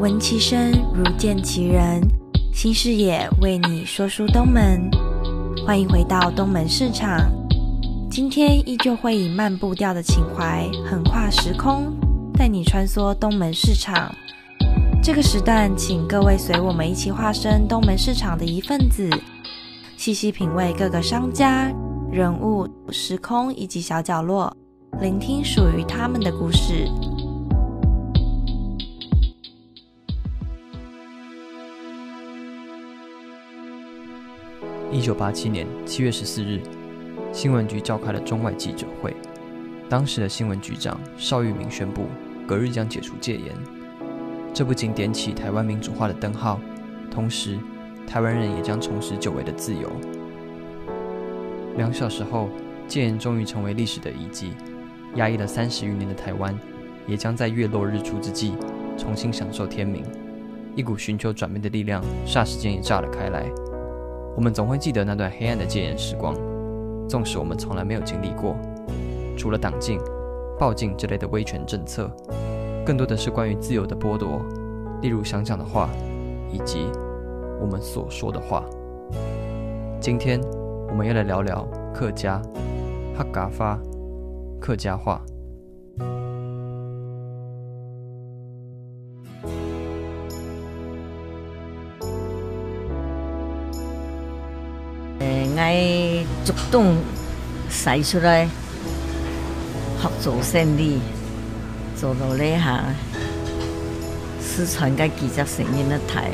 闻其声如见其人，新视野为你说书东门，欢迎回到东门市场。今天依旧会以慢步调的情怀，横跨时空，带你穿梭东门市场。这个时段，请各位随我们一起化身东门市场的一份子，细细品味各个商家、人物、时空以及小角落，聆听属于他们的故事。一九八七年七月十四日，新闻局召开了中外记者会。当时的新闻局长邵玉明宣布，隔日将解除戒严。这不仅点起台湾民主化的灯号，同时，台湾人也将重拾久违的自由。两小时后，戒严终于成为历史的遗迹。压抑了三十余年的台湾，也将在月落日出之际，重新享受天明。一股寻求转变的力量，霎时间也炸了开来。我们总会记得那段黑暗的戒严时光，纵使我们从来没有经历过。除了党禁、报禁这类的威权政策，更多的是关于自由的剥夺，例如想讲的话，以及我们所说的话。今天，我们要来聊聊客家哈嘎发客家话。爱主动使出来，合作生意，做到呢下，四川嘅记者声音的台，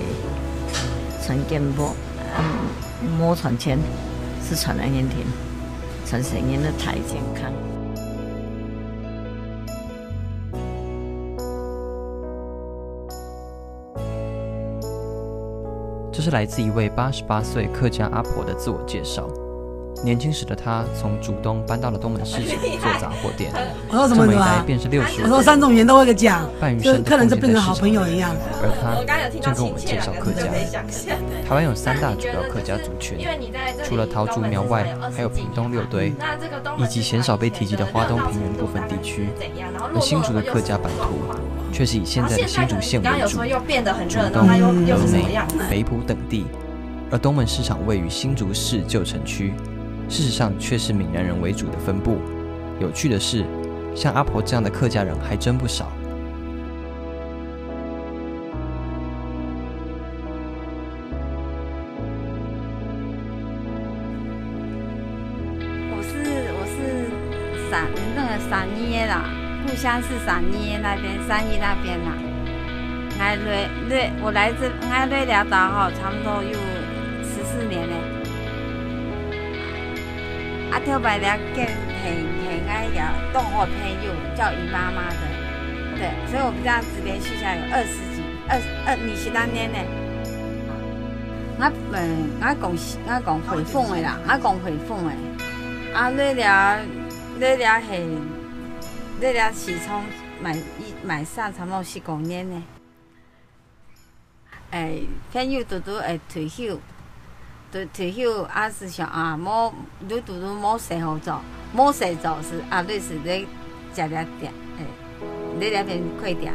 传电波，嗯，莫传钱，四川人音听，传声音的台健康。这是来自一位八十八岁客家阿婆的自我介绍。年轻时的她从竹东搬到了东门市场做杂货店，我说什么这么一的啊？便是六十我说三种语言都会个讲，半余就生客人就变成好献在市场朋友一样。而她正跟我们介绍客家。台湾有三大主要客家族群，除了桃竹苗外，还有屏东六堆，以及鲜少被提及的花东平原部分地区。而新竹的客家版图，却是以现在的新竹县为主，又变得很热闹，东、它又又峨眉是什么样？、北埔等地。而东门市场位于新竹市旧城区，事实上却是闽南人为主的分布。有趣的是，像阿婆这样的客家人还真不少。我是我是陕那个陕耶啦，故乡是陕耶那边，三义那边啦。来瑞瑞，我来这来瑞寮岛哈，差不多有十四年嘞。啊，特别了跟很很爱有动画朋友叫姨妈妈的，对，所以我们这样子连续下来有二十几二二二十当年呢。我嗯，我讲我讲回凤的啦，我讲回凤的。啊，你了，你了是，你了是从买一买上差不多十五年呢。诶，朋友拄拄会退休，退退休啊是想啊，冇你拄拄冇事好做，冇事做是啊，你是咧食了点，诶，你那边快点，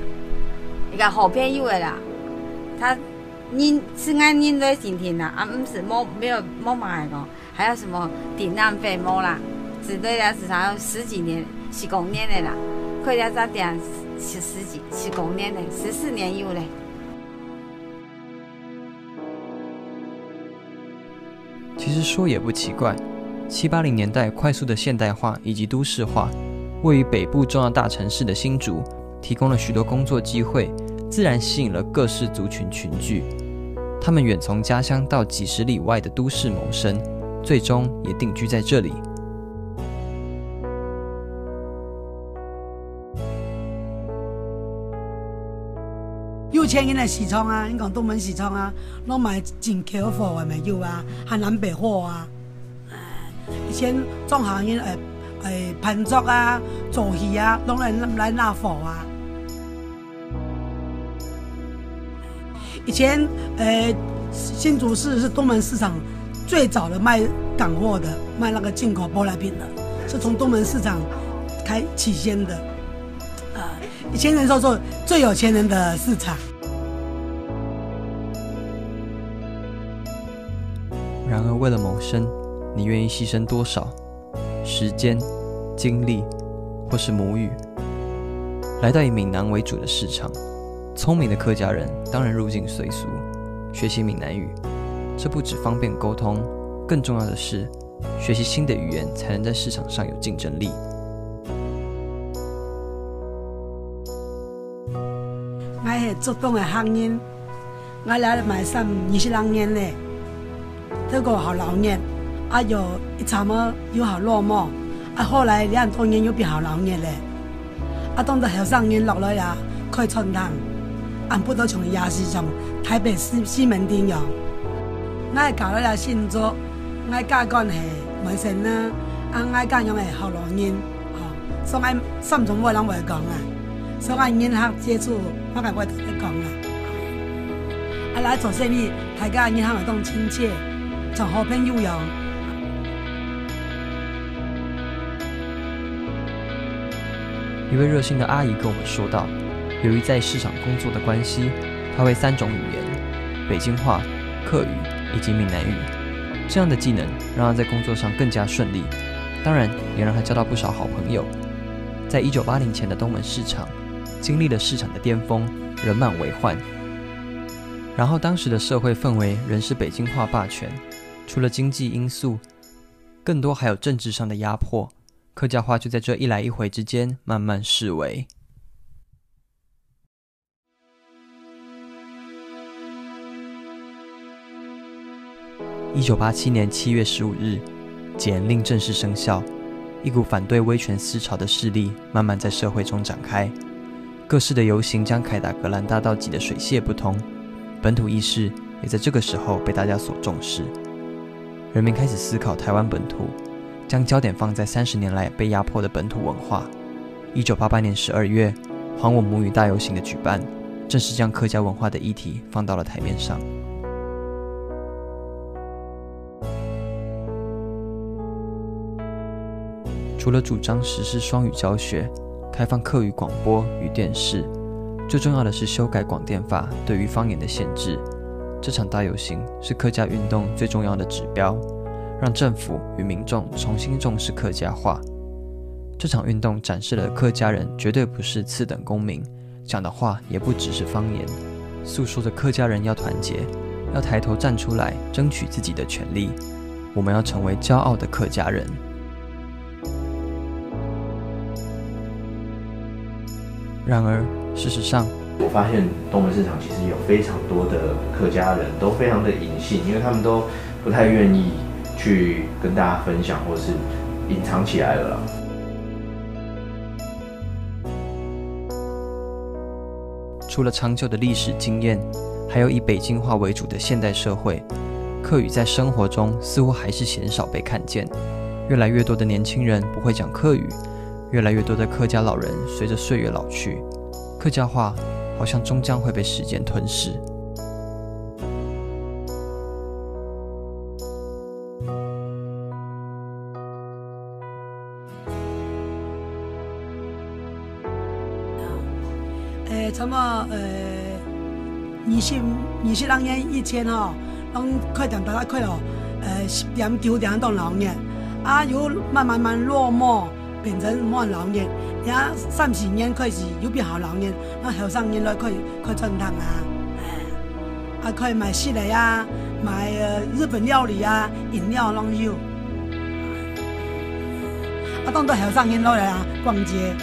一个好朋友的啦，他。您是按您的心情啦，啊，唔是冇没有冇买个，还有什么顶浪费冇啦，只对了至少有十几年、十五年的啦，开了这店是十几、十五年的，十四年有嘞。其实说也不奇怪，七八零年代快速的现代化以及都市化，位于北部重要大城市的新竹，提供了许多工作机会，自然吸引了各式族群群聚。他们远从家乡到几十里外的都市谋生，最终也定居在这里。有钱人的市场啊，你讲东门市场啊，拢买进口货的没有啊，还南北货啊。以前种行业诶诶攀竹啊、做戏啊，拢来来拿货啊。以前呃新竹市是东门市场最早的卖港货的，卖那个进口舶来品的，是从东门市场开起先的。千人受做最有钱人的市场。然而，为了谋生，你愿意牺牲多少时间、精力，或是母语？来到以闽南为主的市场，聪明的客家人当然入境随俗，学习闽南语。这不只方便沟通，更重要的是，学习新的语言才能在市场上有竞争力。做东的行人，我来买上二十两年嘞，这个好老年，啊有一场么又好落寞，啊后来两多年又变好老年嘞，啊当到后生年落来呀，开春堂，俺不都从夜市上台北西西门町用。我搞了来新做，我教干系门神啦，啊我教用系好老人，吼，所以心中冇人会讲啊，所以人客接触，我系会同你讲啊。啊来做生意，大家人客会当亲切，从好朋友样。一位热心的阿姨跟我们说道，由于在市场工作的关系，她会三种语言：北京话、客语以及闽南语。这样的技能让她在工作上更加顺利，当然也让她交到不少好朋友。在一九八零前的东门市场，经历了市场的巅峰，人满为患。然后当时的社会氛围仍是北京话霸权，除了经济因素，更多还有政治上的压迫。客家话就在这一来一回之间慢慢式微。一九八七年七月十五日，简令正式生效，一股反对威权思潮的势力慢慢在社会中展开，各式的游行将凯达格兰大道挤得水泄不通，本土意识也在这个时候被大家所重视，人民开始思考台湾本土，将焦点放在三十年来被压迫的本土文化。一九八八年十二月，还我母语大游行的举办，正式将客家文化的议题放到了台面上。除了主张实施双语教学、开放客语广播与电视，最重要的是修改广电法对于方言的限制。这场大游行是客家运动最重要的指标，让政府与民众重新重视客家话。这场运动展示了客家人绝对不是次等公民，讲的话也不只是方言，诉说着客家人要团结，要抬头站出来争取自己的权利。我们要成为骄傲的客家人。然而，事实上，我发现东门市场其实有非常多的客家人都非常的隐性，因为他们都不太愿意去跟大家分享，或是隐藏起来了啦。除了长久的历史经验，还有以北京话为主的现代社会，客语在生活中似乎还是鲜少被看见。越来越多的年轻人不会讲客语。越来越多的客家老人随着岁月老去，客家话好像终将会被时间吞噬。诶，差不多呃，二十二十两年以前哦，拢开店大家开了，呃，十点九点当老年，啊，又慢慢慢落寞。变成冇老年，也三十年开始又变好老年，那后生年来可以去春堂啊，啊可以买西来啊，买日本料理啊，饮料拢有，啊当到后生年来啊逛街，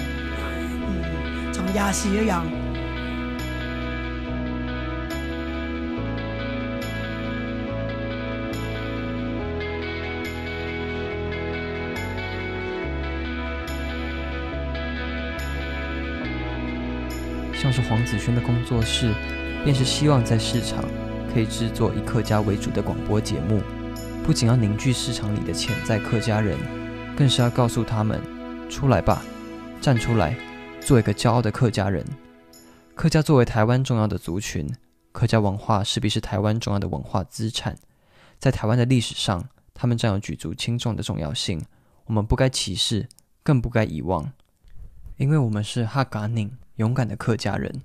嗯，从夜市一样。像是黄子轩的工作室，便是希望在市场可以制作以客家为主的广播节目，不仅要凝聚市场里的潜在客家人，更是要告诉他们：出来吧，站出来，做一个骄傲的客家人。客家作为台湾重要的族群，客家文化势必是台湾重要的文化资产，在台湾的历史上，他们占有举足轻重的重要性。我们不该歧视，更不该遗忘，因为我们是哈嘎宁。勇敢的客家人。